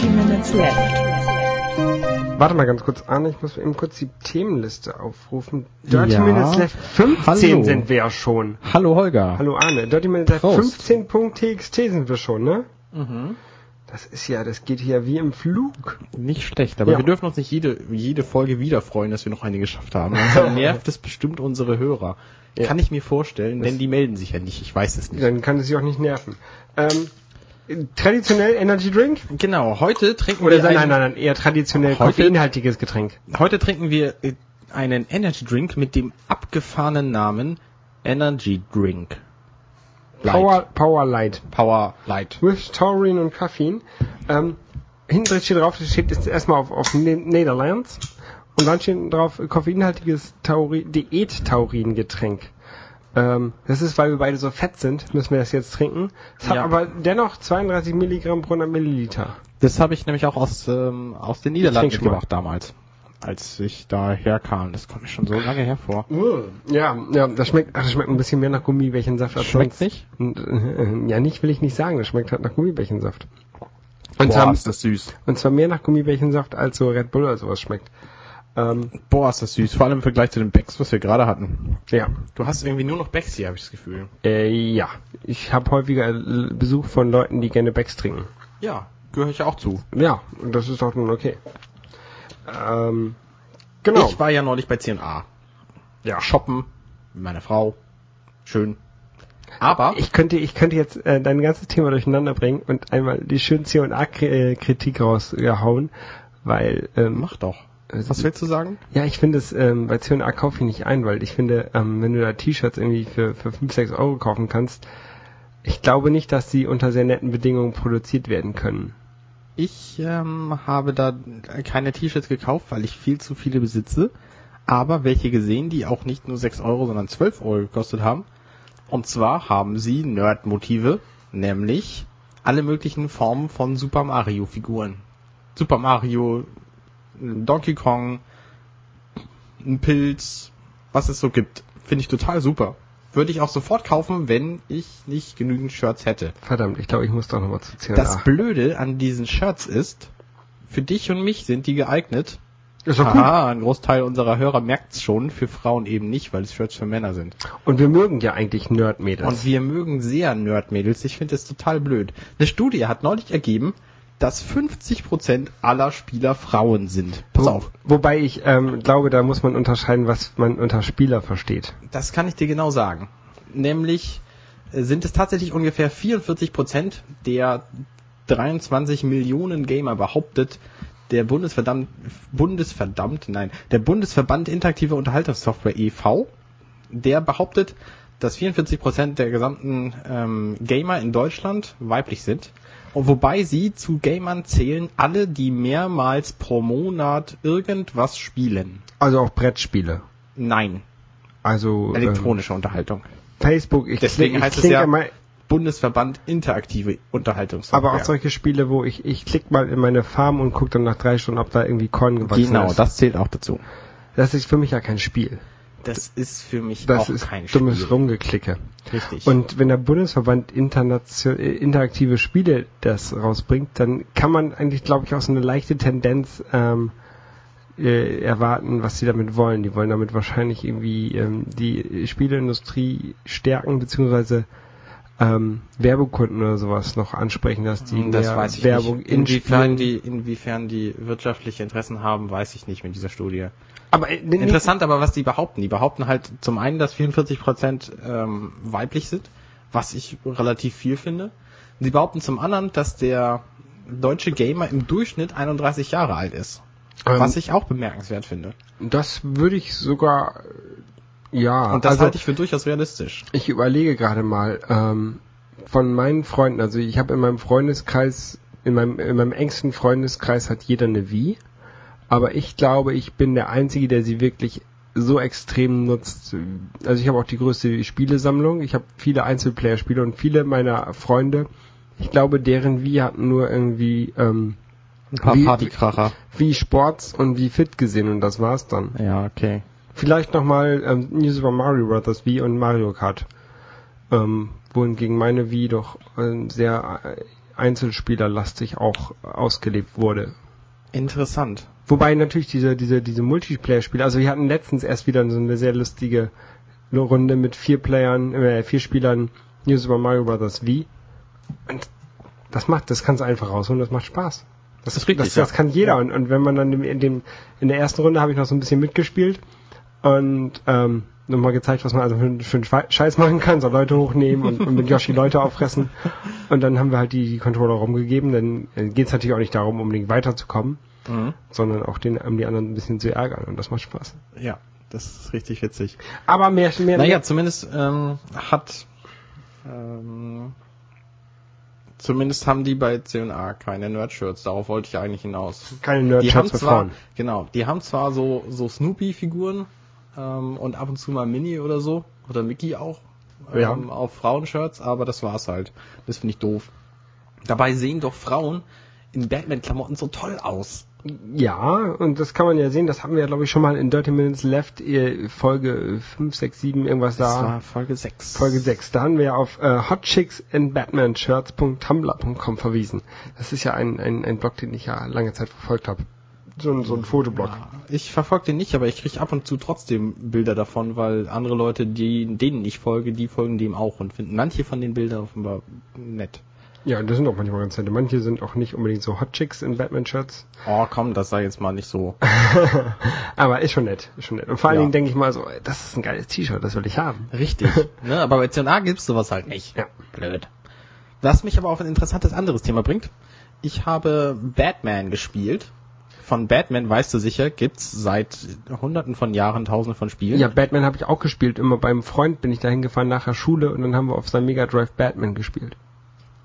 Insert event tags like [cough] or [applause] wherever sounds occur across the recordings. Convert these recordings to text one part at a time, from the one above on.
Dirty Minutes Left. Warte mal ganz kurz, Arne, ich muss eben kurz die Themenliste aufrufen. Dirty Ja. Minutes Left 15 Hallo. sind wir ja schon. Hallo Holger. Hallo Arne, Dirty Minutes Left Prost. 15.txt sind wir schon, ne? Mhm. Das ist ja, das geht hier wie im Flug. Nicht schlecht, aber Ja. wir dürfen uns nicht jede, jede Folge wieder freuen, dass wir noch eine geschafft haben. Dann [laughs] nervt es bestimmt unsere Hörer. Ja. Kann ich mir vorstellen, denn die melden sich ja nicht. Ich weiß es nicht. Dann kann es sich auch nicht nerven. Ähm, traditionell Energy Drink? Genau, heute trinken Oder wir nein, einen, nein, nein, eher traditionell koffeinhaltiges Getränk. heute trinken wir äh, einen Energy Drink mit dem abgefahrenen Namen Energy Drink. Light. Power, Power Light. Power Light. With Taurine und Koffein. Ähm, hinten steht drauf, das steht jetzt erstmal auf, auf Ne- Netherlands. Und dann steht drauf, koffeinhaltiges Tauri Diät-Taurin-Getränk. Ähm, das ist, weil wir beide so fett sind, müssen wir das jetzt trinken. Es hat Ja. aber dennoch 32 Milligramm pro 100 Milliliter. Das habe ich nämlich auch aus, ähm, aus den Niederlanden mitgebracht damals. Als ich da herkam. Das kommt mir schon so lange hervor. Ja, ja, das schmeckt, ach, das schmeckt ein bisschen mehr nach Gummibärchensaft als Schmeckt sonst. nicht? Äh, Ja, nicht will ich nicht sagen, das schmeckt halt nach Gummibärchensaft. Und, Boah, zwar, ist das süß. und zwar mehr nach Gummibärchensaft als so Red Bull oder sowas schmeckt. Ähm, Boah, ist das süß. Vor allem im Vergleich zu den Becks, was wir gerade hatten. ja. Du hast irgendwie nur noch Becks hier, habe ich das Gefühl. Äh, ja. Ich habe häufiger äh, Besuch von Leuten, die gerne Becks trinken. Ja, gehöre ich auch zu. Ja, und das ist doch nun okay. Ähm, genau. Ich war ja neulich bei C&A. Ja. Shoppen mit meiner Frau. Schön. Aber Ich könnte, ich könnte jetzt äh, dein ganzes Thema durcheinander bringen und einmal die schöne C&A-Kritik raushauen, weil, ähm, mach doch. Was willst du sagen? ja, ich finde es, ähm, bei C&A kaufe ich nicht ein, weil ich finde, ähm, wenn du da T-Shirts irgendwie für, für 5, 6 Euro kaufen kannst, ich glaube nicht, dass die unter sehr netten Bedingungen produziert werden können. Ich ähm, habe da keine T-Shirts gekauft, weil ich viel zu viele besitze. Aber welche gesehen, die auch nicht nur 6 Euro, sondern 12 Euro gekostet haben. Und zwar haben sie Nerd-Motive, nämlich alle möglichen Formen von Super Mario-Figuren. Super Mario, Donkey Kong, ein Pilz, was es so gibt. Finde ich total super. Würde ich auch sofort kaufen, wenn ich nicht genügend Shirts hätte. Verdammt, ich glaube, ich muss doch nochmal zu C&A. Das Blöde an diesen Shirts ist, für dich und mich sind die geeignet. ist doch gut. Ein Großteil unserer Hörer merkt's schon, für Frauen eben nicht, weil es Shirts für Männer sind. Und wir mögen ja eigentlich Nerd-Mädels. Und wir mögen sehr Nerd-Mädels. Ich finde das total blöd. Eine Studie hat neulich ergeben, dass 50% aller Spieler Frauen sind. Pass Wo- auf, Wobei ich ähm, glaube, da muss man unterscheiden, was man unter Spieler versteht. das kann ich dir genau sagen. Nämlich äh, sind es tatsächlich ungefähr 44% der 23 Millionen Gamer behauptet, der Bundesverdammt, Bundesverdammt, nein, der Bundesverband Interaktive Unterhaltungssoftware e.V., der behauptet, dass 44% der gesamten ähm, Gamer in Deutschland weiblich sind. Wobei sie zu Gamern zählen alle, die mehrmals pro Monat irgendwas spielen. Also auch Brettspiele. Nein, Also ähm, elektronische Unterhaltung. Facebook. Ich, Deswegen ich heißt es ja mal, Bundesverband Interaktive Unterhaltungssoftware. aber auch solche Spiele, wo ich ich klicke mal in meine Farm und gucke dann nach drei Stunden, ob da irgendwie Korn gewachsen Genau, ist. das zählt auch dazu. das ist für mich ja kein Spiel. Das ist für mich Das auch ist kein dummes Spiel. Rumgeklicke. Richtig. Und wenn der Bundesverband äh, interaktive Spiele das rausbringt, dann kann man eigentlich, glaube ich, auch so eine leichte Tendenz ähm, äh, erwarten, was sie damit wollen. Die wollen damit wahrscheinlich irgendwie ähm, die Spieleindustrie stärken, beziehungsweise ähm, Werbekunden oder sowas noch ansprechen, dass die das weiß ich Werbung nicht. in Inwiefern die, inwiefern die wirtschaftliche Interessen haben, weiß ich nicht mit dieser Studie. Aber äh, Interessant aber, was die behaupten. Die behaupten halt zum einen, dass 44 Prozent ähm, weiblich sind, was ich relativ viel finde. Sie behaupten zum anderen, dass der deutsche Gamer im Durchschnitt 31 Jahre alt ist. Ähm, was ich auch bemerkenswert finde. das würde ich sogar ja. Und das also, halte ich für durchaus realistisch. Ich überlege gerade mal, ähm, von meinen Freunden, also ich habe in meinem Freundeskreis, in meinem, in meinem engsten Freundeskreis hat jeder eine Wii, aber ich glaube, ich bin der Einzige, der sie wirklich so extrem nutzt. Also ich habe auch die größte Spielesammlung, ich habe viele Einzelplayer-Spiele und viele meiner Freunde, ich glaube, deren Wii hatten nur irgendwie ähm, Ein paar Wie- Partykracher. wie Sports und wie fit gesehen und das war's dann. Ja, okay. Vielleicht nochmal ähm, New Super Mario Bros. Wii und Mario Kart. Ähm, wohingegen meine Wii doch äh, sehr äh, einzelspielerlastig auch ausgelebt wurde. Interessant. Wobei natürlich diese, diese, diese Multiplayer-Spiele, also wir hatten letztens erst wieder so eine sehr lustige Runde mit vier Playern, äh, vier Spielern New Super Mario Bros. Wii. Und das macht, das kannst du einfach rausholen, das macht Spaß. Das, ist richtig, Das, das ja. kann jeder. Ja. Und, und wenn man dann in dem, in der ersten Runde habe ich noch so ein bisschen mitgespielt und ähm, nochmal gezeigt, was man also für, für einen Scheiß machen kann, so Leute hochnehmen und, und mit Yoshi Leute auffressen. Und dann haben wir halt die, die Controller rumgegeben. Dann äh, geht es natürlich auch nicht darum, unbedingt weiterzukommen, Mhm. sondern auch den, um die anderen ein bisschen zu ärgern. Und das macht Spaß. Ja, das ist richtig witzig. Aber mehr, mehr, Naja, zumindest ähm, hat ähm, zumindest haben die bei C&A keine Nerd-Shirts. Darauf wollte ich eigentlich hinaus. keine Nerd-Shirts für Frauen. genau, die haben zwar so so Snoopy-Figuren ähm, und ab und zu mal Minnie oder so oder Mickey auch Ja. ähm, auf Frauenshirts, aber das war's halt. Das finde ich doof. Dabei sehen doch Frauen in Batman-Klamotten so toll aus. Ja, und das kann man ja sehen, das haben wir ja, glaube ich, schon mal in Dirty Minutes Left, äh, Folge 5, 6, 7, irgendwas Das da. war Folge 6. Folge 6. Da haben wir ja auf äh, hotchicksinbatmanshirts.tumblr.com verwiesen. Das ist ja ein, ein, ein Blog, den ich ja lange Zeit verfolgt habe. So ein, so ein Fotoblog. Ja, ich verfolge den nicht, aber ich kriege ab und zu trotzdem Bilder davon, weil andere Leute, die, denen ich folge, die folgen dem auch und finden manche von den Bildern offenbar nett. Ja, das sind auch manchmal ganz nette. Manche sind auch nicht unbedingt so Hotchicks in Batman-Shirts. Oh, komm, das sei jetzt mal nicht so. [laughs] Aber ist schon nett, ist schon nett. Und vor allen Ja. Dingen denke ich mal so, das ist ein geiles T-Shirt, das will ich haben. Richtig. [laughs] ne? Aber bei C&A gibt's sowas halt nicht. Ja. Blöd. Was mich aber auf ein interessantes anderes Thema bringt. Ich habe Batman gespielt. Von Batman, weißt du sicher, gibt's seit hunderten von Jahren tausende von Spielen. Ja, Batman habe ich auch gespielt. Immer beim Freund bin ich da hingefahren nach der Schule und dann haben wir auf seinem Mega Drive Batman gespielt.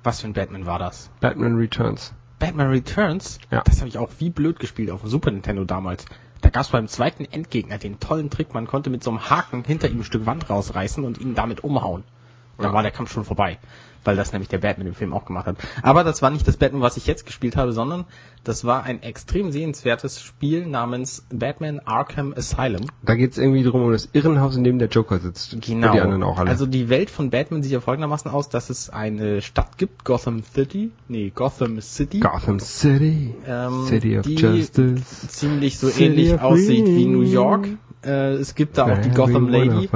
Was für ein Batman war das? Batman Returns. Batman Returns, Ja. das habe ich auch wie blöd gespielt auf dem Super Nintendo damals. Da gab es beim zweiten Endgegner den tollen Trick, man konnte mit so einem Haken hinter ihm ein Stück Wand rausreißen und ihn damit umhauen. Und dann Ja. war der Kampf schon vorbei, weil das nämlich der Batman im Film auch gemacht hat. Aber das war nicht das Batman, was ich jetzt gespielt habe, sondern das war ein extrem sehenswertes Spiel namens Batman Arkham Asylum. Da geht's irgendwie drum um das Irrenhaus, in dem der Joker sitzt. Und die anderen auch alle. Also die Welt von Batman sieht ja folgendermaßen aus, dass es eine Stadt gibt, Gotham City, nee, Gotham City. Gotham City. Ähm, City of die Justice. ziemlich so City ähnlich aussieht wie. New York. Äh, es gibt da auch die Gotham Lady,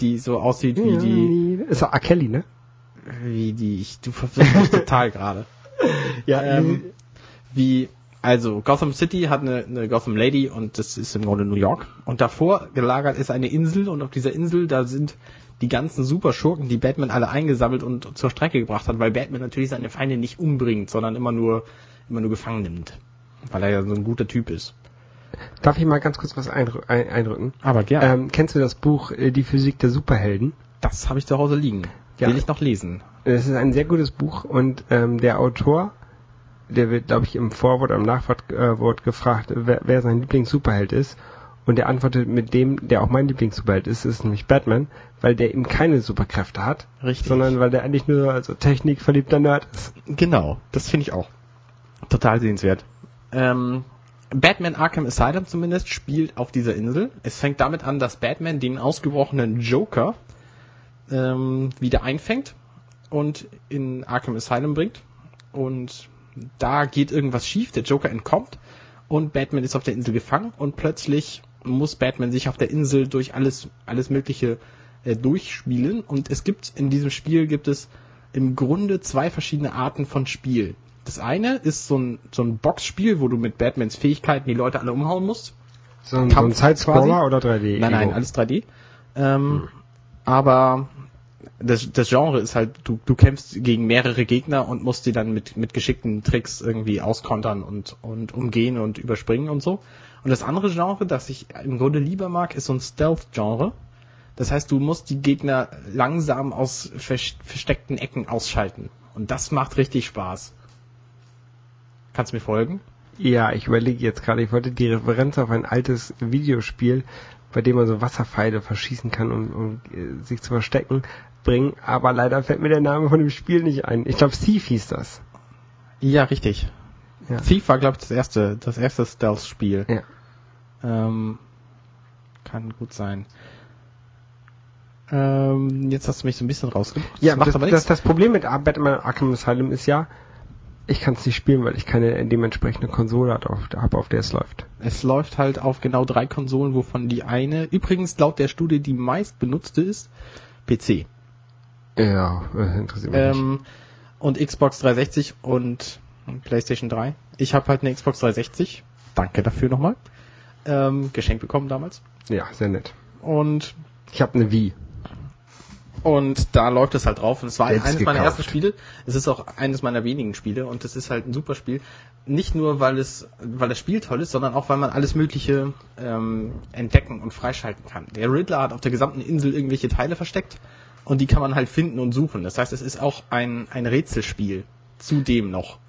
die so aussieht wie die, Ist doch R. Kelly, ne? Wie die, ich, du verwirrst mich total gerade. [laughs] Ja, Ähm, wie, also Gotham City hat eine, eine Gotham Lady und das ist im Grunde New York. Und davor gelagert ist eine Insel und auf dieser Insel, da sind die ganzen Superschurken, die Batman alle eingesammelt und zur Strecke gebracht hat, weil Batman natürlich seine Feinde nicht umbringt, sondern immer nur, immer nur gefangen nimmt. Weil er ja so ein guter Typ ist. Darf ich mal ganz kurz was eindrü ein eindrücken? Aber gerne. Ähm, kennst du das Buch äh, Die Physik der Superhelden? Das habe ich zu Hause liegen. Ja. Will ich noch lesen. Es ist ein sehr gutes Buch und ähm, der Autor, der wird, glaube ich, im Vorwort, am Nachwort äh, gefragt, wer, wer sein Lieblings-Superheld ist. Und er antwortet mit dem, der auch mein Lieblings-Superheld ist, ist nämlich Batman, weil der eben keine Superkräfte hat, Richtig. sondern weil der eigentlich nur also technikverliebter Nerd ist. Genau, das finde ich auch. Total sehenswert. Ähm, Batman Arkham Asylum zumindest spielt auf dieser Insel. Es fängt damit an, dass Batman den ausgebrochenen Joker ähm, wieder einfängt und in Arkham Asylum bringt. Und da geht irgendwas schief, der Joker entkommt und Batman ist auf der Insel gefangen und plötzlich muss Batman sich auf der Insel durch alles, alles Mögliche äh, durchspielen. Und es gibt in diesem Spiel gibt es im Grunde zwei verschiedene Arten von Spiel. Das eine ist so ein, so ein Boxspiel, wo du mit Batmans Fähigkeiten die Leute alle umhauen musst. So ein, so ein Kampf Sidescroller oder 3D? Nein, nein, alles 3D. Ähm, Aber das, das Genre ist halt, du, du kämpfst gegen mehrere Gegner und musst die dann mit, mit geschickten Tricks irgendwie auskontern und, und umgehen und überspringen und so. Und das andere Genre, das ich im Grunde lieber mag, ist so ein Stealth-Genre. Das heißt, du musst die Gegner langsam aus vers- versteckten Ecken ausschalten. Und das macht richtig Spaß. Kannst du mir folgen? Ja, ich überlege jetzt gerade, ich wollte die Referenz auf ein altes Videospiel, bei dem man so Wasserpfeile verschießen kann, um, um äh, sich zu verstecken, bringen, aber leider fällt mir der Name von dem Spiel nicht ein. Ich glaube, Thief hieß das. Ja, richtig. Ja. Thief war, glaube ich, das erste, das erste Stealth-Spiel. Ja. Ähm, kann gut sein. Ähm, jetzt hast du mich so ein bisschen rausgebracht. Ja, macht das, aber das, nichts. das Problem mit Batman Arkham Asylum ist ja, Ich kann es nicht spielen, weil ich keine dementsprechende Konsole habe, auf, hab, auf der es läuft. Es läuft halt auf genau drei Konsolen, wovon die eine, übrigens laut der Studie die meist benutzte ist, PC. Ja, äh, interessiert mich nicht. Ähm, und Xbox 360 und PlayStation 3. Ich habe halt eine Xbox 360. Danke dafür nochmal. Ähm, geschenkt bekommen damals. Ja, sehr nett. Und Ich habe eine Wii. Und da läuft es halt drauf. Und es war Selbst eines meiner gekauft. ersten Spiele. Es ist auch eines meiner wenigen Spiele. Und es ist halt ein super Spiel. Nicht nur, weil es, weil das Spiel toll ist, sondern auch, weil man alles Mögliche ähm, entdecken und freischalten kann. Der Riddler hat auf der gesamten Insel irgendwelche Teile versteckt. Und die kann man halt finden und suchen. Das heißt, es ist auch ein, ein Rätselspiel. Zudem noch.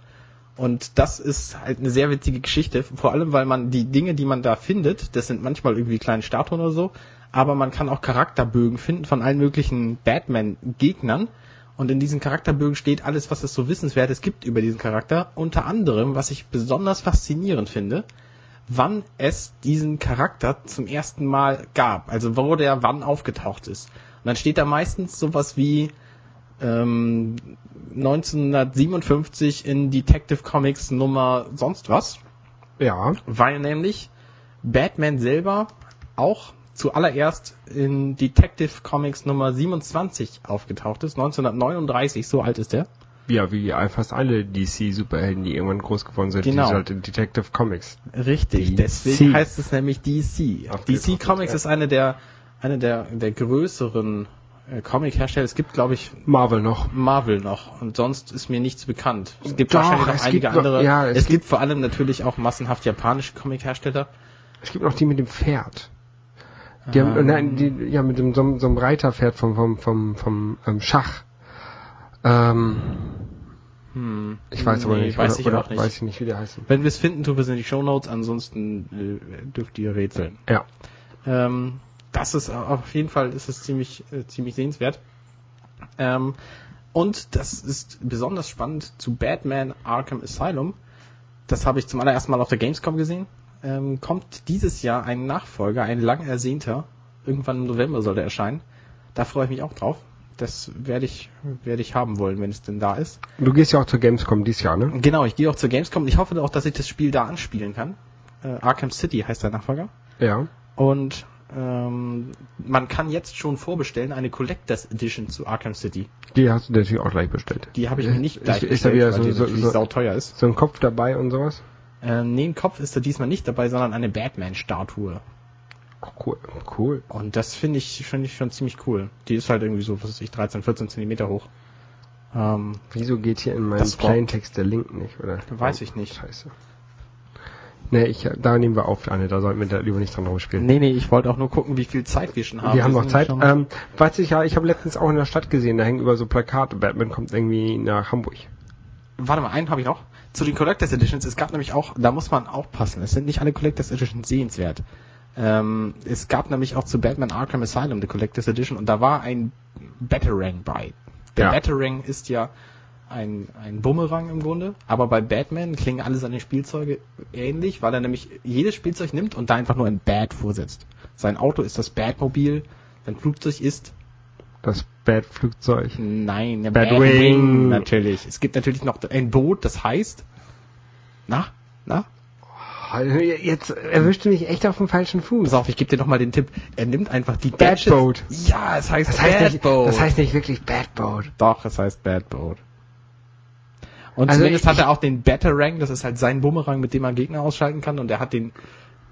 Und das ist halt eine sehr witzige Geschichte. Vor allem, weil man die Dinge, die man da findet, das sind manchmal irgendwie kleine Statuen oder so, aber man kann auch Charakterbögen finden von allen möglichen Batman-Gegnern. Und in diesen Charakterbögen steht alles, was es so Wissenswertes gibt über diesen Charakter. Unter anderem, was ich besonders faszinierend finde, wann es diesen Charakter zum ersten Mal gab. Also wo der wann aufgetaucht ist. Und dann steht da meistens sowas wie ähm, 1957 in Detective Comics Nummer sonst was Ja. weil nämlich Batman selber auch zuallererst in Detective Comics Nummer 27 aufgetaucht ist, 1939, so alt ist er. Ja, wie fast alle DC-Superhelden, die irgendwann groß geworden sind, Genau. die halt in Detective Comics. Richtig, DC. deswegen heißt es nämlich DC. DC Comics ja. ist eine der eine der der größeren Comic-Hersteller. Es gibt, glaube ich, Marvel noch. Marvel noch und sonst ist mir nichts bekannt. Es gibt Doch, wahrscheinlich noch einige gibt noch- andere. ja, es es gibt vor allem natürlich auch massenhaft japanische Comic-Hersteller. Es gibt noch die mit dem Pferd. Die haben, Ähm. nein, die, ja, mit dem, so, einem- so einem Reiterpferd vom, vom, vom, vom ähm, Schach. Ähm, Hm, ich weiß aber nee, nicht. Weiß oder, ich oder auch nicht. Weiß ich nicht, wie der heißen. Wenn wir es finden, tun wir es in die Shownotes, ansonsten äh, dürft ihr rätseln. Ja. Ähm, das ist auf jeden Fall ist es ziemlich, äh, ziemlich sehenswert. Ähm, und das ist besonders spannend zu Batman Arkham Asylum. Das habe ich zum allerersten Mal auf der Gamescom gesehen. Ähm, kommt dieses Jahr ein Nachfolger, ein lang ersehnter. Irgendwann im November soll der erscheinen. Da freue ich mich auch drauf. Das werde ich, werde ich haben wollen, wenn es denn da ist. Du gehst ja auch zur Gamescom dieses Jahr, ne? Genau, ich gehe auch zur Gamescom und ich hoffe auch, dass ich das Spiel da anspielen kann. Äh, Arkham City heißt der Nachfolger. Ja. Und ähm, man kann jetzt schon vorbestellen eine Collectors Edition zu Arkham City. Die hast du natürlich auch gleich bestellt. Die habe ich mir nicht Ist- gleich ist da wieder weil so- die so- natürlich so- sauteuer ist. So ein Kopf dabei und sowas? Ähm, nee, ein Kopf ist da diesmal nicht dabei, sondern eine Batman-Statue. Cool. Cool. Und das finde ich, finde ich schon ziemlich cool. Die ist halt irgendwie so, was weiß ich, 13, 14 Zentimeter hoch. Ähm, Wieso geht hier in meinem Plaintext der Link nicht, oder? Weiß ich nicht. Scheiße. Nee, ich, da nehmen wir auf, Anne, da sollten wir da lieber nicht dran rumspielen. nee, nee, ich wollte auch nur gucken, wie viel Zeit wir schon haben. wir haben noch Zeit. Ähm, weiß ich ja, ich habe letztens auch in der Stadt gesehen, da hängen über so Plakate, Batman kommt irgendwie nach Hamburg. Warte mal, einen habe ich noch. Zu den Collectors Editions, es gab nämlich auch, da muss man aufpassen, es sind nicht alle Collectors Editions sehenswert. Ähm, es gab nämlich auch zu Batman Arkham Asylum die Collectors Edition und da war ein Batarang bei. Der Ja. Batarang ist ja ein, ein Bumerang im Grunde, aber bei Batman klingen alle seine Spielzeuge ähnlich, weil er nämlich jedes Spielzeug nimmt und da einfach nur ein Bat vorsetzt. Sein Auto ist das Batmobil, sein Flugzeug ist Das Bat-Flugzeug. Nein, der Batwing. Batwing natürlich. Es gibt natürlich noch ein Boot, das heißt. Na? Na? Jetzt erwischt du mich echt auf dem falschen Fuß. Pass auf, ich gebe dir noch mal den Tipp. Er nimmt einfach die Bad Gadgets- Boat. Ja, es heißt Das heißt, Bad nicht, Boat. das heißt nicht wirklich Bad Boat. Doch, es heißt Bad Boat. Und Also zumindest ich- hat er auch den Batarang, das ist halt sein Bumerang, mit dem man Gegner ausschalten kann. Und er hat den,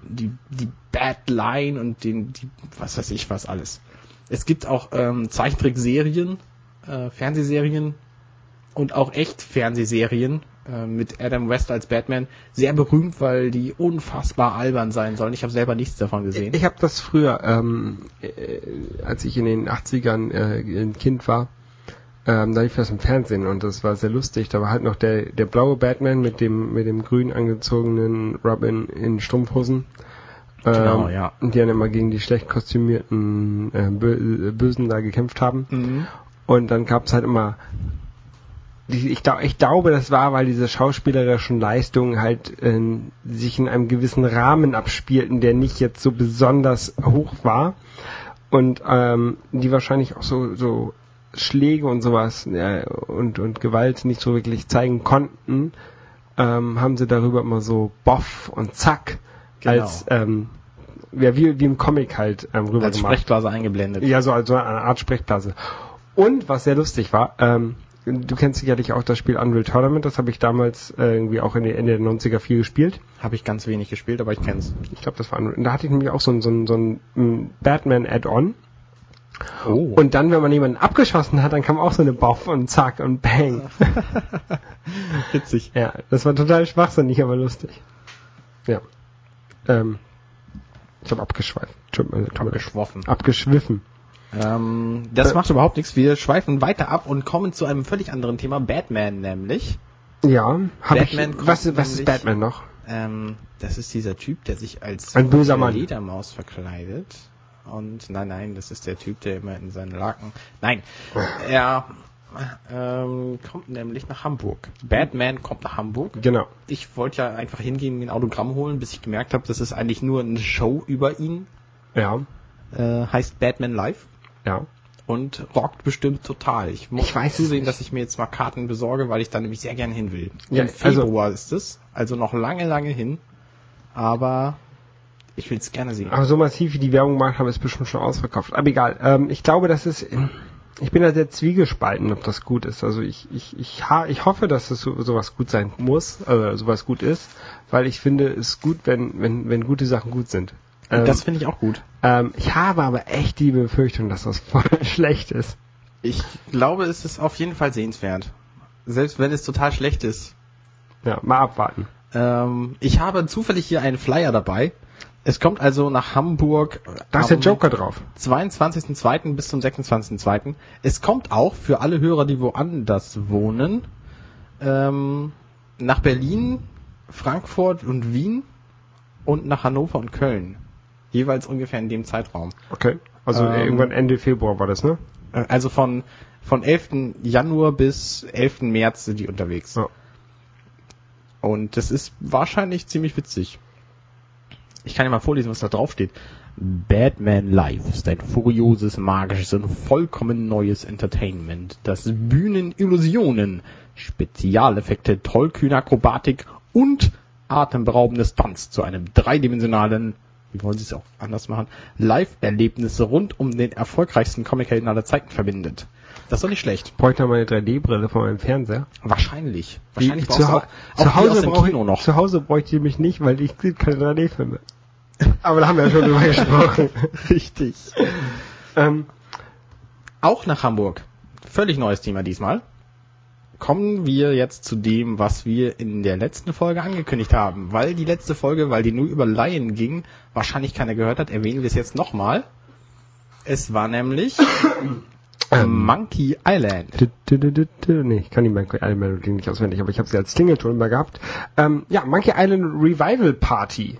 die, die Bad Line und den, die, was weiß ich was alles. Es gibt auch ähm, Zeichentrickserien, äh, Fernsehserien und auch echt Fernsehserien äh, mit Adam West als Batman. Sehr berühmt, weil die unfassbar albern sein sollen. Ich habe selber nichts davon gesehen. Ich habe das früher, ähm, äh, als ich in den 80ern äh, ein Kind war, ähm, da lief das im Fernsehen und das war sehr lustig. Da war halt noch der, der blaue Batman mit dem, mit dem grün angezogenen Robin in Strumpfhosen. Ähm, Genau, ja. Die dann immer gegen die schlecht kostümierten äh, Bö Bösen da gekämpft haben. Mhm. Und dann gab's halt immer die, ich, ich glaube, das war, weil diese schauspielerischen Leistungen halt äh, sich in einem gewissen Rahmen abspielten, der nicht jetzt so besonders hoch war und ähm, die wahrscheinlich auch so, so Schläge und sowas äh, und, und Gewalt nicht so wirklich zeigen konnten, ähm, haben sie darüber immer so Boff und Zack Genau. als ähm, ja, wie, wie im Comic halt ähm, rüber Als gemacht. Sprechblase eingeblendet. Ja, so also eine Art Sprechblase. Und was sehr lustig war, ähm, du kennst sicherlich auch das Spiel Unreal Tournament, das habe ich damals äh, irgendwie auch in den Ende der 90er viel gespielt. Habe ich ganz wenig gespielt, aber ich kenn's. Ich glaube, das war Unreal. Und da hatte ich nämlich auch so ein, so ein, so ein Batman-Add-on. Oh. Und dann, wenn man jemanden abgeschossen hat, dann kam auch so eine Boff und zack und bang. [laughs] witzig. ja, das war total schwachsinnig, aber lustig. Ja. Ähm, ich habe abgeschweift. Abgeschwoffen. Abgeschwiffen. Ähm, das Äh. macht überhaupt nichts. Wir schweifen weiter ab und kommen zu einem völlig anderen Thema. Batman nämlich. Ja, ich. Batman kommt Was, was ist Batman noch? Ähm, das ist dieser Typ, der sich als Ein böser Mann. Ledermaus verkleidet. Und nein, nein, das ist der Typ, der immer in seinen Laken. Nein, er ähm, kommt nämlich nach Hamburg. Batman kommt nach Hamburg. Genau. Ich wollte ja einfach hingehen, mir ein Autogramm holen, bis ich gemerkt habe, das ist eigentlich nur eine Show über ihn. Ja, Äh, heißt Batman Live ja. und rockt bestimmt total. Ich muss Ich weiß zusehen, dass ich mir jetzt mal Karten besorge, weil ich da nämlich sehr gerne hin will. Ja, Im also- Februar ist es, also noch lange, lange hin. Aber ich will es gerne sehen. Aber so massiv wie die Werbung gemacht haben, ist bestimmt schon ausverkauft. Aber egal. Ähm, ich glaube, das ist. Ich bin da sehr zwiegespalten, ob das gut ist. Also ich, ich, ich, ha, ich hoffe, dass es so, sowas gut sein muss, also sowas gut ist, weil ich finde es gut, wenn, wenn, wenn gute Sachen gut sind. Ähm, das finde ich auch gut. ähm, ich habe aber echt die Befürchtung, dass das [laughs] voll schlecht ist. Ich glaube, es ist auf jeden Fall sehenswert. Selbst wenn es total schlecht ist. Ja, mal abwarten. Ähm, ich habe zufällig hier einen Flyer dabei. Es kommt also nach Hamburg. Da ist der Joker drauf. 22.02. bis zum 26.02. Es kommt auch für alle Hörer, die woanders wohnen, ähm, nach Berlin, Frankfurt und Wien und nach Hannover und Köln. Jeweils ungefähr in dem Zeitraum. Okay. Also Ähm, irgendwann Ende Februar war das, ne? Äh, Also von, von 11. Januar bis 11. März sind die unterwegs. Ja. Und das ist wahrscheinlich ziemlich witzig. Ich kann ja mal vorlesen, was da drauf steht. Batman Live ist ein furioses, magisches und vollkommen neues Entertainment, das Bühnen, Illusionen, Spezialeffekte, tollkühne Akrobatik und atemberaubende Stunts zu einem dreidimensionalen, wie wollen Sie es auch anders machen, Live-Erlebnisse rund um den erfolgreichsten Comichelden aller Zeiten verbindet. Das ist doch nicht schlecht. Bräuchte noch mal eine 3D-Brille von meinem Fernseher. Wahrscheinlich. Wahrscheinlich Die- zu, auch zu Hause brauche ich, noch. zu Hause bräuchte ich mich nicht, weil ich sehe keine 3D-Filme. Aber da haben wir ja schon drüber [laughs] gesprochen. Richtig. Ähm, Auch nach Hamburg. Völlig neues Thema diesmal. Kommen wir jetzt zu dem, was wir in der letzten Folge angekündigt haben. Weil die letzte Folge, weil die nur über Laien ging, wahrscheinlich keiner gehört hat, erwähnen wir es jetzt nochmal. Es war nämlich [coughs] Monkey Island. nee, ich kann die Monkey Island Melodie nicht auswendig, aber ich habe sie als Klingelton immer gehabt. Ähm, ja, Monkey Island Revival Party.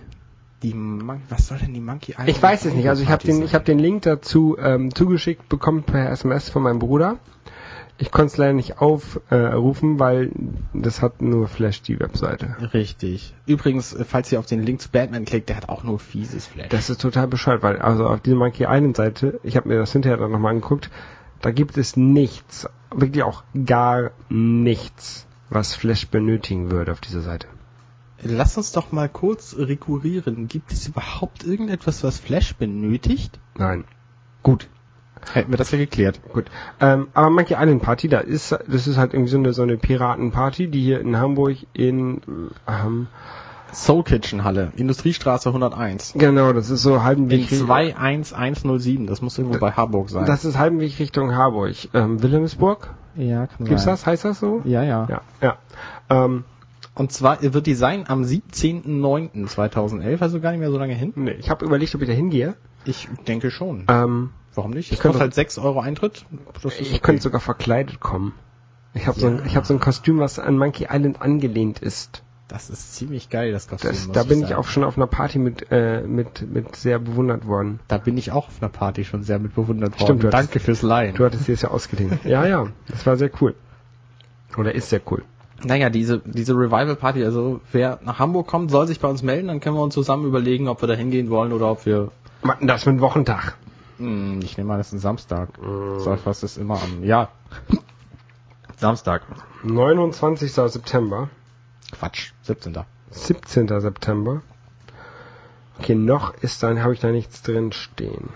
Die Mon was soll denn die Monkey Island? Ich weiß es nicht. Also ich habe den, ich habe den Link dazu ähm, zugeschickt bekommen per SMS von meinem Bruder. Ich konnte es leider nicht aufrufen, weil das hat nur Flash die Webseite. Richtig. Übrigens, äh, falls ihr auf den Link zu Batman klickt, der hat auch nur fieses Flash. Das ist total bescheuert, weil also auf dieser Monkey Island Seite, ich habe mir das hinterher dann nochmal angeguckt, da gibt es nichts, wirklich auch gar nichts, was Flash benötigen würde auf dieser Seite. Lass uns doch mal kurz rekurrieren. Gibt es überhaupt irgendetwas, was Flash benötigt? Nein. Gut. Hätten wir das ja geklärt. Gut. Ähm, aber Monkey Island Party, da ist, das ist halt irgendwie so eine, so eine Piratenparty, die hier in Hamburg in, ähm, Soul Kitchen Halle, Industriestraße 101. genau, das ist so halben Weg, 21107, das muss irgendwo bei Harburg sein. das ist halben Weg Richtung Harburg. Ähm, Wilhelmsburg? ja, kann Gibt's das? Heißt das so? Ja, ja, Ja, ja. Ähm, Und zwar wird die sein am 17.09.2011, also gar nicht mehr so lange hin. nee, ich habe überlegt, ob ich da hingehe. Ich denke schon. Ähm, Warum nicht? ich könnte- halt 6 Euro Eintritt. Ich okay. könnte sogar verkleidet kommen. Ich habe so, ein, Ja. ich hab so ein Kostüm, was an Monkey Island angelehnt ist. Das ist ziemlich geil, das Kostüm. Das, da bin ich sagen. auch schon auf einer Party mit, äh, mit, mit sehr bewundert worden. Da bin ich auch auf einer Party schon sehr mit bewundert worden. Stimmt, hattest- Danke fürs Leihen. Du hattest dir das ja ausgeliehen. ja, ja, das war sehr cool. Oder ist sehr cool. Naja, diese, diese Revival-Party, also wer nach Hamburg kommt, soll sich bei uns melden, dann können wir uns zusammen überlegen, ob wir da hingehen wollen oder ob wir... Das mit Wochentag. Hm, ich nehme an, das ist ein Samstag. Mm. Solfast ist immer am, ja. [laughs] Samstag. 29. September. Quatsch, 17. 17. September. Okay, noch ist dann, habe ich da nichts drin stehen.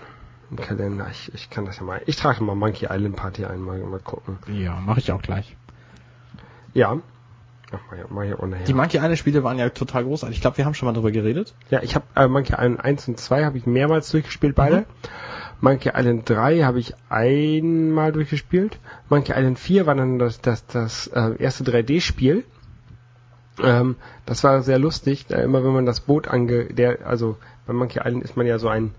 Im Kalender. Ich, ich kann das ja mal. Ich trage mal Monkey Island Party ein, mal, mal gucken. Ja, mache ich auch gleich. Ja. Ach, mal hier, mal hier. Die Monkey Island Spiele waren ja total großartig. Ich glaube, wir haben schon mal darüber geredet. Ja, ich habe äh, Monkey Island 1 und 2 habe ich mehrmals durchgespielt, beide. Mhm. Monkey Island 3 habe ich einmal durchgespielt. Monkey Island 4 war dann das, das, das äh, erste 3D-Spiel. Ähm, das war sehr lustig, da immer wenn man das Boot ange... Der, also bei Monkey Island ist man ja so ein,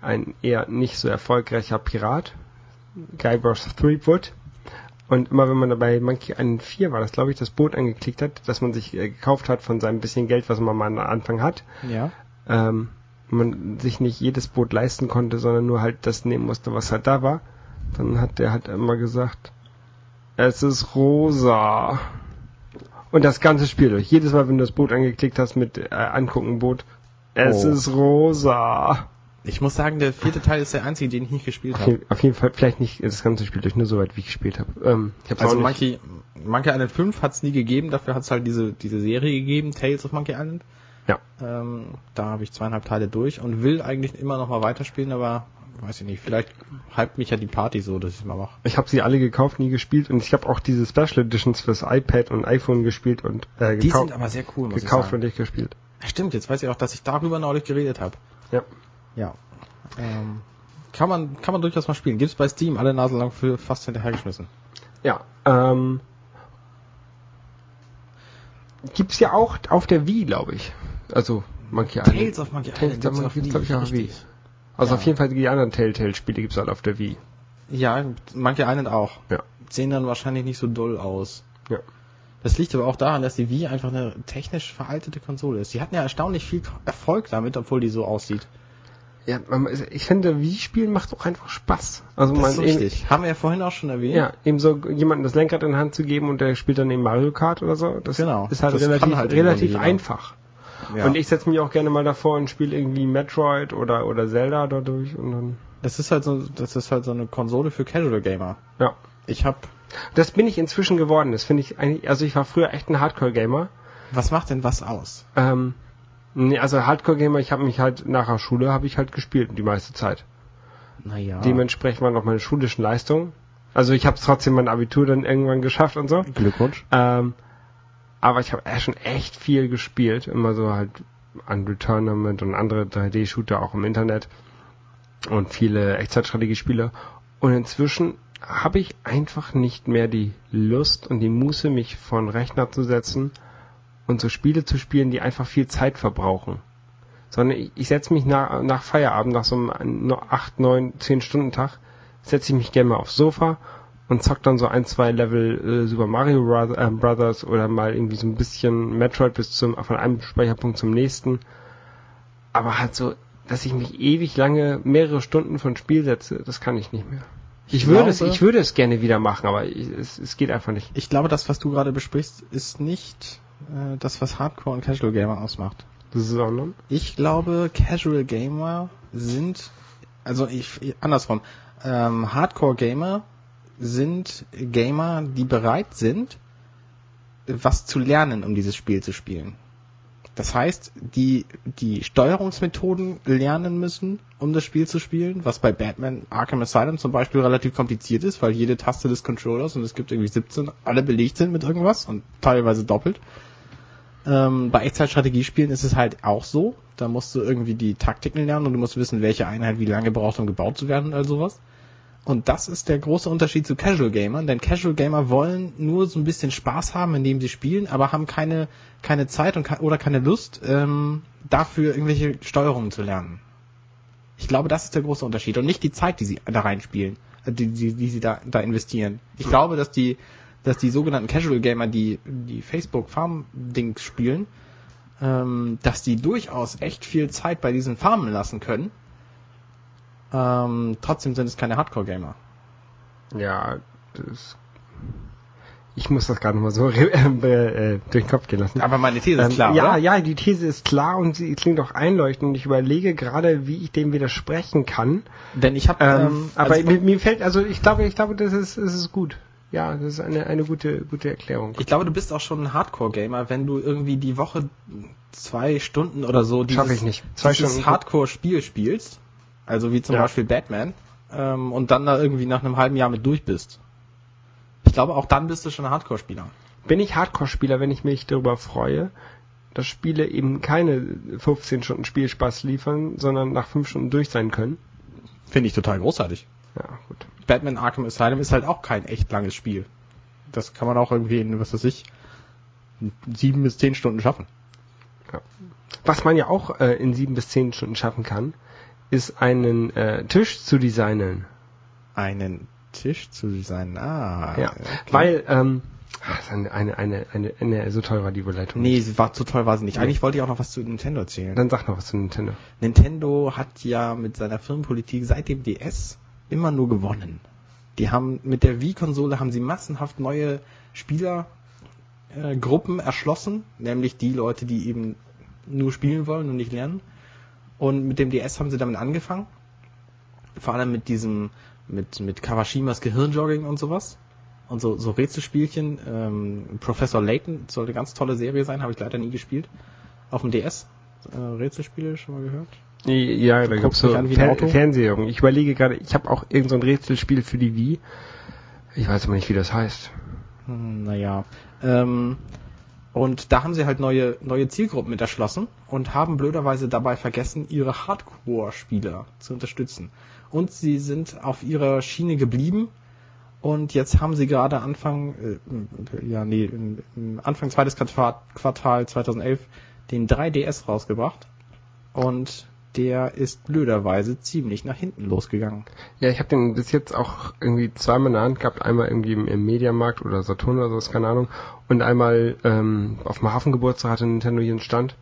ein eher nicht so erfolgreicher Pirat. Guybrush Threepwood. Und immer wenn man dabei Monkey Island 4 war, das glaube ich, das Boot angeklickt hat, das man sich äh, gekauft hat von seinem bisschen Geld, was man mal am Anfang hat, Ja. ähm, man sich nicht jedes Boot leisten konnte, sondern nur halt das nehmen musste, was halt da war, dann hat der halt immer gesagt, es ist rosa. Und das ganze Spiel durch. Jedes Mal, wenn du das Boot angeklickt hast mit äh, angucken Boot, es Oh. ist rosa. Ich muss sagen, der vierte Teil ist der einzige, den ich nicht gespielt habe. auf jeden Fall, vielleicht nicht das ganze Spiel durch, nur so weit, wie ich gespielt habe. Ähm, ich hab's Also auch. Monkey, Monkey Island 5 hat es nie gegeben, dafür hat es halt diese, diese Serie gegeben, Tales of Monkey Island. Ja. Ähm, da habe ich zweieinhalb Teile durch und will eigentlich immer noch mal weiterspielen, aber weiß ich nicht, vielleicht hypt mich ja die Party so, dass ich mal mache. Ich habe sie alle gekauft, nie gespielt und ich habe auch diese Special Editions fürs iPad und iPhone gespielt und äh, Die gekauft, sind aber sehr cool, muss gekauft ich und sagen. nicht gespielt. Stimmt, jetzt weiß ich auch, dass ich darüber neulich geredet habe. Ja. Ja. Ähm, kann man, kann man durchaus mal spielen. Gibt's bei Steam alle Nase lang für fast hinterhergeschmissen. Ja, ähm, gibt's ja auch auf der Wii, glaube ich. Also Monkey Island. Tales of Monkey Tales Island of gibt's Monkey auf gibt's, glaube ich, auf Wii. Also Ja. auf jeden Fall die anderen Telltale-Spiele gibt's halt auf der Wii. Ja, Monkey Island auch. Ja. Sehen dann wahrscheinlich nicht so doll aus. Ja. Das liegt aber auch daran, dass die Wii einfach eine technisch veraltete Konsole ist. Die hatten ja erstaunlich viel Erfolg damit, obwohl die so aussieht. Ja, ich finde, Wii-Spielen macht auch einfach Spaß. Also Das man ist eben, richtig. Haben wir ja vorhin auch schon erwähnt. ja, eben so jemandem das Lenkrad in die Hand zu geben und der spielt dann eben Mario Kart oder so, das Genau. ist halt Das relativ, halt relativ einfach. Ja. Und ich setze mich auch gerne mal davor und spiele irgendwie Metroid oder, oder Zelda dadurch und dann, das ist halt so, das ist halt so eine Konsole für Casual Gamer. ja. Ich hab, Das bin ich inzwischen geworden. Das finde ich eigentlich, also ich war früher echt ein Hardcore-Gamer. was macht denn was aus? Ähm, nee, also Hardcore-Gamer, ich habe mich halt nach der Schule habe ich halt gespielt die meiste Zeit. Naja. Dementsprechend waren auch meine schulischen Leistungen. Also ich habe trotzdem mein Abitur dann irgendwann geschafft und so. Glückwunsch. Ähm, aber ich habe äh, schon echt viel gespielt, immer so halt Unreal Tournament und andere 3D-Shooter auch im Internet und viele Echtzeitstrategiespiele. Und inzwischen habe ich einfach nicht mehr die Lust und die Muße, mich von Rechner zu setzen und so Spiele zu spielen, die einfach viel Zeit verbrauchen. Sondern ich, ich setze mich nach, nach Feierabend, nach so einem 8, 9, 10 Stunden Tag, setze ich mich gerne mal aufs Sofa und zock dann so ein, zwei Level äh, Super Mario äh, Brothers oder mal irgendwie so ein bisschen Metroid bis zum von einem Speicherpunkt zum nächsten. Aber halt so, dass ich mich ewig lange mehrere Stunden von Spiel setze, das kann ich nicht mehr. Ich, Ich würde es, glaube- ich würde es gerne wieder machen, aber ich, es, es geht einfach nicht. Ich glaube, das, was du gerade besprichst, ist nicht äh, das, was Hardcore und Casual Gamer ausmacht. Sondern? Ich glaube, Casual Gamer sind, also ich, andersrum, ähm, Hardcore Gamer sind Gamer, die bereit sind, was zu lernen, um dieses Spiel zu spielen. Das heißt, die, die Steuerungsmethoden lernen müssen, um das Spiel zu spielen, was bei Batman Arkham Asylum zum Beispiel relativ kompliziert ist, weil jede Taste des Controllers, und es gibt irgendwie 17, alle belegt sind mit irgendwas und teilweise doppelt. Ähm, bei Echtzeitstrategiespielen ist es halt auch so. Da musst du irgendwie die Taktiken lernen und du musst wissen, welche Einheit wie lange braucht, um gebaut zu werden oder sowas. Und das ist der große Unterschied zu Casual Gamern, denn Casual Gamer wollen nur so ein bisschen Spaß haben, indem sie spielen, aber haben keine, keine Zeit und oder keine Lust, ähm, dafür irgendwelche Steuerungen zu lernen. Ich glaube, das ist der große Unterschied und nicht die Zeit, die sie da reinspielen, äh, die, die, die sie da, da investieren. Ich glaube, dass die, dass die sogenannten Casual Gamer, die die Facebook Farm Dings spielen, ähm, dass die durchaus echt viel Zeit bei diesen Farmen lassen können. Ähm, trotzdem sind es keine Hardcore Gamer. Ja, das. Ich muss das gerade mal so [laughs] äh, äh, durch den Kopf gehen lassen. Aber meine These ist Ähm, klar, ja, oder? ja, die These ist klar und sie klingt auch einleuchtend. Ich überlege gerade, wie ich dem widersprechen kann. Denn ich habe, Ähm, ähm, aber also mir, mir fällt, also ich glaube, ich glaube, das ist, das ist gut. Ja, das ist eine, eine gute, gute Erklärung. ich glaube, du bist auch schon ein Hardcore-Gamer, wenn du irgendwie die Woche zwei Stunden oder so dieses, Schaff ich nicht. Zwei dieses Stunden- Hardcore-Spiel spielst, also wie zum Ja. Beispiel Batman, ähm, und dann da irgendwie nach einem halben Jahr mit durch bist. Ich glaube, auch dann bist du schon ein Hardcore-Spieler. Bin ich Hardcore-Spieler, wenn ich mich darüber freue, dass Spiele eben keine 15 Stunden Spielspaß liefern, sondern nach 5 Stunden durch sein können? Finde ich total großartig. Ja, gut. Batman Arkham Asylum ist halt auch kein echt langes Spiel. Das kann man auch irgendwie in, was weiß ich, sieben bis zehn Stunden schaffen. Was man ja auch äh, in 7 bis 10 Stunden schaffen kann, ist einen äh, Tisch zu designen. Einen Tisch zu designen. Ah. Ja, okay. weil, ähm, ach, eine, eine, eine, eine, eine, so toll war die Überleitung. Nee, sie war zu toll, war sie nicht. Eigentlich wollte ich auch noch was zu Nintendo erzählen. Dann sag noch was zu Nintendo. Nintendo hat ja mit seiner Firmenpolitik seit dem DS immer nur gewonnen. Die haben mit der Wii-Konsole haben sie massenhaft neue Spielergruppen äh, erschlossen, nämlich die Leute, die eben nur spielen wollen und nicht lernen. Und mit dem DS haben sie damit angefangen. Vor allem mit diesem, mit, mit Kawashimas Gehirnjogging und sowas. Und so, so Rätselspielchen. Ähm, Professor Layton soll eine ganz tolle Serie sein, habe ich leider nie gespielt. Auf dem DS. Äh, Rätselspiele schon mal gehört? Ja, da guckst gibt's so Fer Auto? Fernsehungen. Ich überlege gerade, ich habe auch irgend so ein Rätselspiel für die Wii. Ich weiß aber nicht, wie das heißt. Hm, Naja. Ähm, und da haben sie halt neue, neue Zielgruppen mit erschlossen und haben blöderweise dabei vergessen, ihre Hardcore-Spieler zu unterstützen. Und sie sind auf ihrer Schiene geblieben und jetzt haben sie gerade Anfang, äh, ja, nee, Anfang zweites Quartal 2011 den 3DS rausgebracht und der ist blöderweise ziemlich nach hinten losgegangen. Ja, ich habe den bis jetzt auch irgendwie zweimal in der Hand gehabt. Einmal irgendwie im, Mediamarkt oder Saturn oder so, keine Ahnung. Und einmal ähm, auf dem Hafengeburtstag hatte Nintendo hier einen Stand.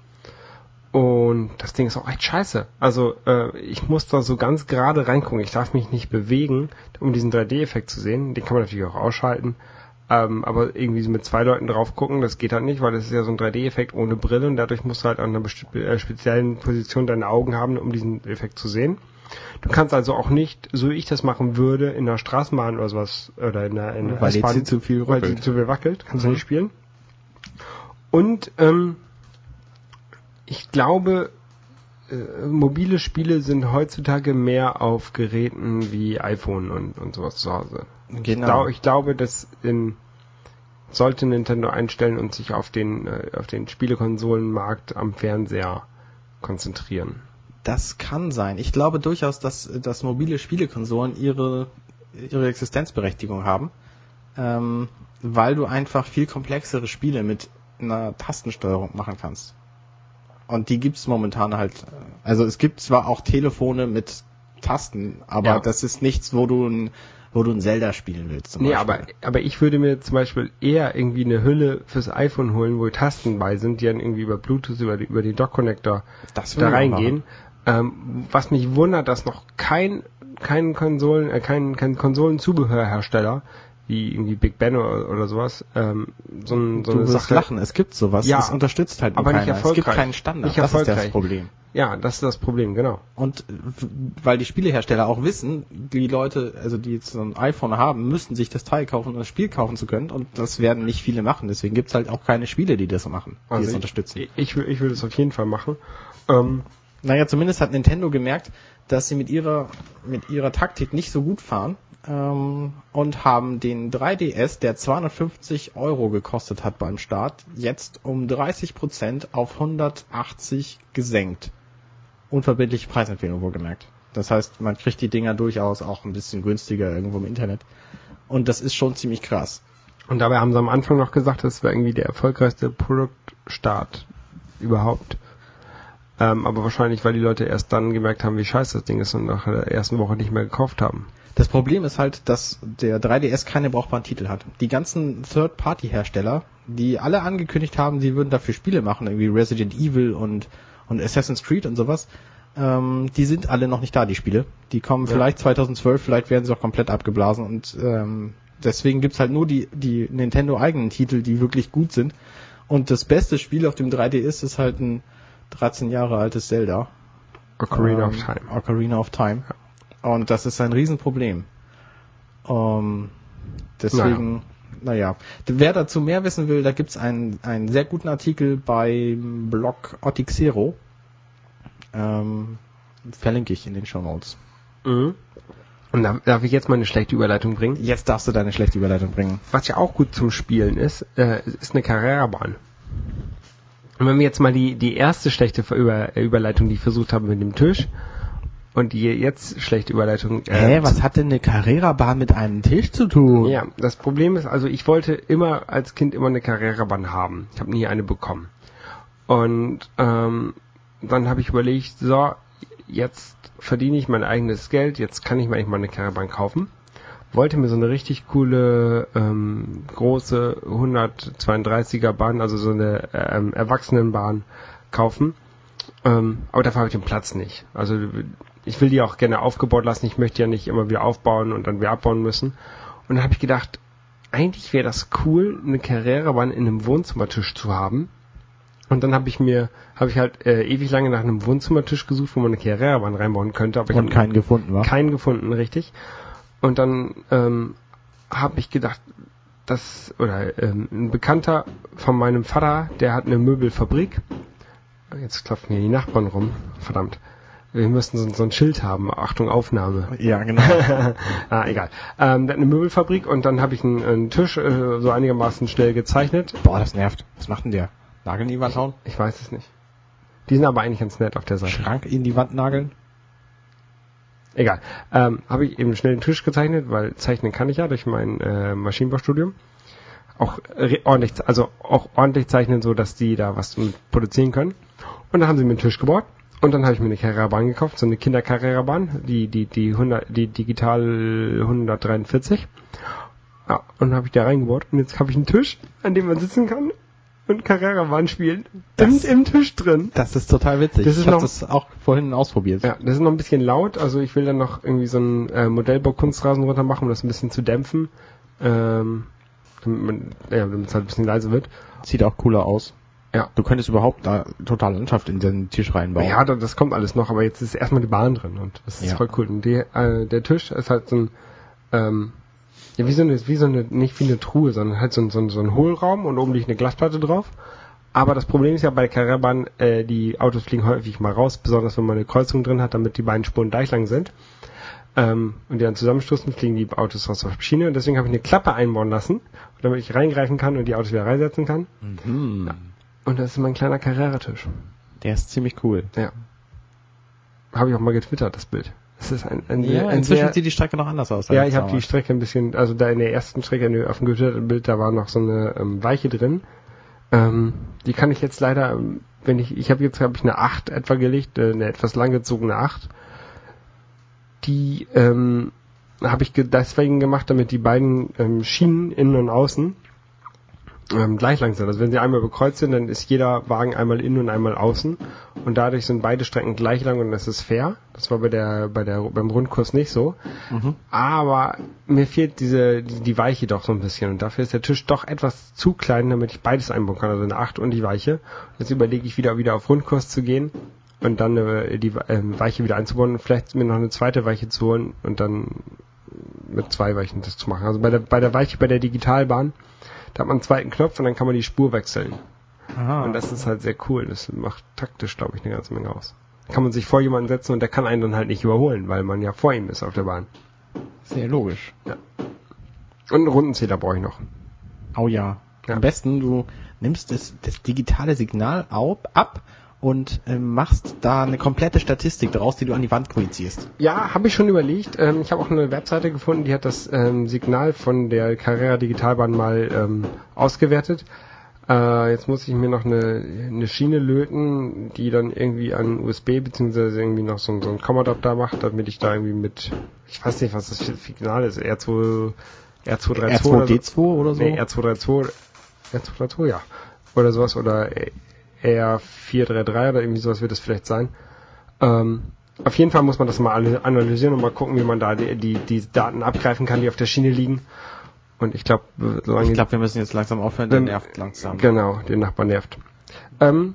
Und das Ding ist auch echt scheiße. Also äh, ich muss da so ganz gerade reingucken. Ich darf mich nicht bewegen, um diesen 3D-Effekt zu sehen. Den kann man natürlich auch ausschalten. Ähm, aber irgendwie mit zwei Leuten drauf gucken, das geht halt nicht, weil das ist ja so ein 3D-Effekt ohne Brille und dadurch musst du halt an einer äh, speziellen Position deine Augen haben, um diesen Effekt zu sehen. Du kannst also auch nicht, so wie ich das machen würde, in der Straßenbahn oder sowas, oder in der, in der Weil die S-Bahn, zu viel weil die zu viel wackelt, kannst du Mhm. nicht spielen. Und ähm, ich glaube, äh, mobile Spiele sind heutzutage mehr auf Geräten wie iPhone und, und sowas zu Hause. Ich, Genau. glaub, ich glaube, dass ähm, sollte Nintendo einstellen und sich auf den äh, auf den Spielekonsolenmarkt am Fernseher konzentrieren. Das kann sein. Ich glaube durchaus, dass, dass mobile Spielekonsolen ihre, ihre Existenzberechtigung haben, ähm, weil du einfach viel komplexere Spiele mit einer Tastensteuerung machen kannst. Und die gibt's momentan halt. Also es gibt zwar auch Telefone mit Tasten, aber Ja. das ist nichts, wo du ein, wo du ein Zelda spielen willst. Nee, Beispiel. aber, aber ich würde mir zum Beispiel eher irgendwie eine Hülle fürs iPhone holen, wo Tasten bei sind, die dann irgendwie über Bluetooth, über die, über die Dock-Connector da reingehen. Ähm, was mich wundert, dass noch kein, kein Konsolen, äh, kein, kein Konsolenzubehörhersteller, wie irgendwie Big Ben oder, oder sowas, ähm, so, ein, so du eine wirst Sache. lachen, es gibt sowas, Ja, es unterstützt halt aber nicht keiner. Es gibt erfolgreich. keinen Standard, Nicht das ist erfolgreich. das Problem. Ja, das ist das Problem, genau. Und weil die Spielehersteller auch wissen, die Leute, also die jetzt so ein iPhone haben, müssen sich das Teil kaufen, um das Spiel kaufen zu können. Und das werden nicht viele machen. Deswegen gibt's halt auch keine Spiele, die das machen, die Also das ich, unterstützen. Ich, ich, will- ich würde es auf jeden Fall machen. Ähm, Naja, zumindest hat Nintendo gemerkt, dass sie mit ihrer, mit ihrer Taktik nicht so gut fahren. Ähm, und haben den 3DS, der 250 Euro gekostet hat beim Start, jetzt um 30% auf 180 gesenkt. Unverbindliche Preisempfehlung wohlgemerkt. Das heißt, man kriegt die Dinger durchaus auch ein bisschen günstiger irgendwo im Internet. Und das ist schon ziemlich krass. Und dabei haben sie am Anfang noch gesagt, das wäre irgendwie der erfolgreichste Produktstart überhaupt. Ähm, aber wahrscheinlich, weil die Leute erst dann gemerkt haben, wie scheiße das Ding ist und nach der ersten Woche nicht mehr gekauft haben. Das Problem ist halt, dass der 3DS keine brauchbaren Titel hat. Die ganzen Third-Party-Hersteller, die alle angekündigt haben, sie würden dafür Spiele machen, irgendwie Resident Evil und, und Assassin's Creed und sowas, ähm, die sind alle noch nicht da, die Spiele. Die kommen Ja. vielleicht 2012, vielleicht werden sie auch komplett abgeblasen und ähm, Deswegen gibt's halt nur die, die Nintendo-eigenen Titel, die wirklich gut sind. Und das beste Spiel auf dem 3DS ist halt ein 13 Jahre altes Zelda. Ocarina of Ähm, Time. Ocarina of Time. Und das ist ein Riesenproblem. Ähm, deswegen, naja. Wer dazu mehr wissen will, da gibt's einen, einen sehr guten Artikel beim Blog Otixero. Ähm, verlinke ich in den Show Notes. Mhm. Und darf, darf ich jetzt mal eine schlechte Überleitung bringen? Jetzt darfst du deine schlechte Überleitung bringen. Was ja auch gut zum Spielen ist, äh, ist eine Carrera-Bahn. Und wenn wir jetzt mal die, die erste schlechte Über, Überleitung, die ich versucht habe mit dem Tisch, und die jetzt schlechte Überleitung. Hä, was hat denn eine Carrera-Bahn mit einem Tisch zu tun? Ja, das Problem ist, also ich wollte immer als Kind immer eine Carrera-Bahn haben. Ich habe nie eine bekommen. Und ähm, dann habe ich überlegt, so, jetzt verdiene ich mein eigenes Geld, jetzt kann ich mir eigentlich mal eine Carrera-Bahn kaufen. Wollte mir so eine richtig coole, ähm, große 132er Bahn, also so eine ähm, Erwachsenenbahn kaufen. Ähm, aber dafür habe ich den Platz nicht. Also ich will die auch gerne aufgebaut lassen. Ich möchte ja nicht immer wieder aufbauen und dann wieder abbauen müssen. Und dann habe ich gedacht, eigentlich wäre das cool, eine Carrera-Bahn in einem Wohnzimmertisch zu haben. Und dann habe ich mir, habe ich halt äh, ewig lange nach einem Wohnzimmertisch gesucht, wo man eine Carrera-Bahn reinbauen könnte. Aber ich Und habe keinen gefunden, war? keinen gefunden, richtig. Und dann ähm, habe ich gedacht, dass, oder ähm, ein Bekannter von meinem Vater, der hat eine Möbelfabrik. Jetzt klopfen hier die Nachbarn rum. Verdammt. Wir müssten so, so ein Schild haben. Achtung, Aufnahme. Ja, genau. [laughs] ah, egal. Ähm, der hat eine Möbelfabrik und dann habe ich einen, einen Tisch äh, so einigermaßen schnell gezeichnet. Boah, das nervt. Was macht denn der? Nagel in die Wand hauen? Ich weiß es nicht. Die sind aber eigentlich ganz nett auf der Seite. Schrank in die Wand nageln? Egal. Ähm, habe ich eben schnell einen Tisch gezeichnet, weil zeichnen kann ich ja durch mein äh, Maschinenbaustudium. Auch re- ordentlich, also auch ordentlich zeichnen, so dass die da was produzieren können. Und dann haben sie mir einen Tisch gebaut. Und dann habe ich mir eine Carrera-Bahn gekauft, so eine Kinder-Carrera-Bahn, die, die, die 100, die Digital 143. Ja, und habe ich da reingebaut. Und jetzt habe ich einen Tisch, an dem man sitzen kann und Carrera-Bahn spielen. Im, Das- Im Tisch drin. Das ist total witzig. Das ist ich habe noch- das auch vorhin ausprobiert. Ja, das ist noch ein bisschen laut, also ich will dann noch irgendwie so einen äh, Modellbau-Kunstrasen runter machen, um das ein bisschen zu dämpfen. Ähm, damit man, ja, damit es halt ein bisschen leise wird. Sieht auch cooler aus. Ja. Du könntest überhaupt da total Landschaft in den Tisch reinbauen. Ja, da- das kommt alles noch, aber jetzt ist erstmal die Bahn drin und das ist Ja. voll cool. Und die, äh, der Tisch ist halt so ein, ähm, ja, wie so eine, wie so eine, nicht wie eine Truhe, sondern halt so ein, so ein, so ein Hohlraum und oben liegt eine Glasplatte drauf. Aber das Problem ist ja bei der Carrera-Bahn, äh, die Autos fliegen häufig mal raus, besonders wenn man eine Kreuzung drin hat, damit die beiden Spuren gleich lang sind. Ähm, und die dann zusammenstoßen, fliegen die Autos raus auf die Schiene. Und deswegen habe ich eine Klappe einbauen lassen, damit ich reingreifen kann und die Autos wieder reinsetzen kann. Mhm. Und das ist mein kleiner Carrera-Tisch. Der ist ziemlich cool. Ja. Habe ich auch mal getwittert, das Bild. Das ist ein, ein, Ja, ein inzwischen sehr, sieht die Strecke noch anders aus. ja, ich habe die. Strecke ein bisschen, also da in der ersten Strecke, in auf dem getwitterten Bild, da war noch so eine ähm, Weiche drin. Ähm, die kann ich jetzt leider, ähm, wenn ich, ich habe jetzt habe ich eine 8 etwa gelegt, äh, eine etwas langgezogene 8. Die ähm, habe ich ge deswegen gemacht, damit die beiden ähm, Schienen innen und außen ähm, gleich lang sind. Also wenn sie einmal bekreuzt sind, dann ist jeder Wagen einmal innen und einmal außen und dadurch sind beide Strecken gleich lang und das ist fair. Das war bei der bei der beim Rundkurs nicht so. Mhm. Aber mir fehlt diese die, die Weiche doch so ein bisschen und dafür ist der Tisch doch etwas zu klein, damit ich beides einbauen kann, also eine 8 und die Weiche. Jetzt überlege ich wieder wieder auf Rundkurs zu gehen und dann äh, die ähm, Weiche wieder einzubauen und vielleicht mir noch eine zweite Weiche zu holen und dann mit zwei Weichen das zu machen. Also bei der bei der Weiche bei der Digitalbahn da hat man einen zweiten Knopf und dann kann man die Spur wechseln. Aha. Und das ist halt sehr cool. Das macht taktisch, glaube ich, eine ganze Menge aus. Kann man sich vor jemanden setzen und der kann einen dann halt nicht überholen, weil man ja vor ihm ist auf der Bahn. sehr logisch. Und einen Rundenzähler brauche ich noch. Oh ja. Ja. Am besten du nimmst das, das digitale Signal au- ab und ähm, machst da eine komplette Statistik daraus, die du an die Wand projizierst. Ja, habe ich schon überlegt. Ähm, ich habe auch eine Webseite gefunden, die hat das ähm, Signal von der Carrera Digitalbahn mal ähm, ausgewertet. Äh, jetzt muss ich mir noch eine, eine Schiene löten, die dann irgendwie an USB beziehungsweise irgendwie noch so, ein- so ein COM-Adapter macht, damit ich da irgendwie mit, ich weiß nicht, was das für Signal ist, R2, R232 oder so. R2D2 oder so? Nee, R232, R232, ja. Oder sowas, oder R433 oder irgendwie sowas wird es vielleicht sein. Ähm, auf jeden Fall muss man das mal analysieren und mal gucken, wie man da die, die, die Daten abgreifen kann, die auf der Schiene liegen. Und ich glaube, ich glaube, wir müssen jetzt langsam aufhören, der nervt langsam. Genau, den Nachbar nervt. Ähm,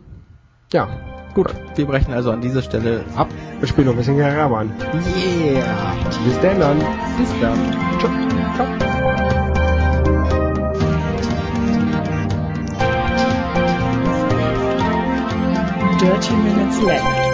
ja. Gut, wir brechen also an dieser Stelle ab. Wir spielen noch ein bisschen Karawan. Yeah! Bis dann dann. Bis dann. Ciao. Ciao. Dirty Minutes Left.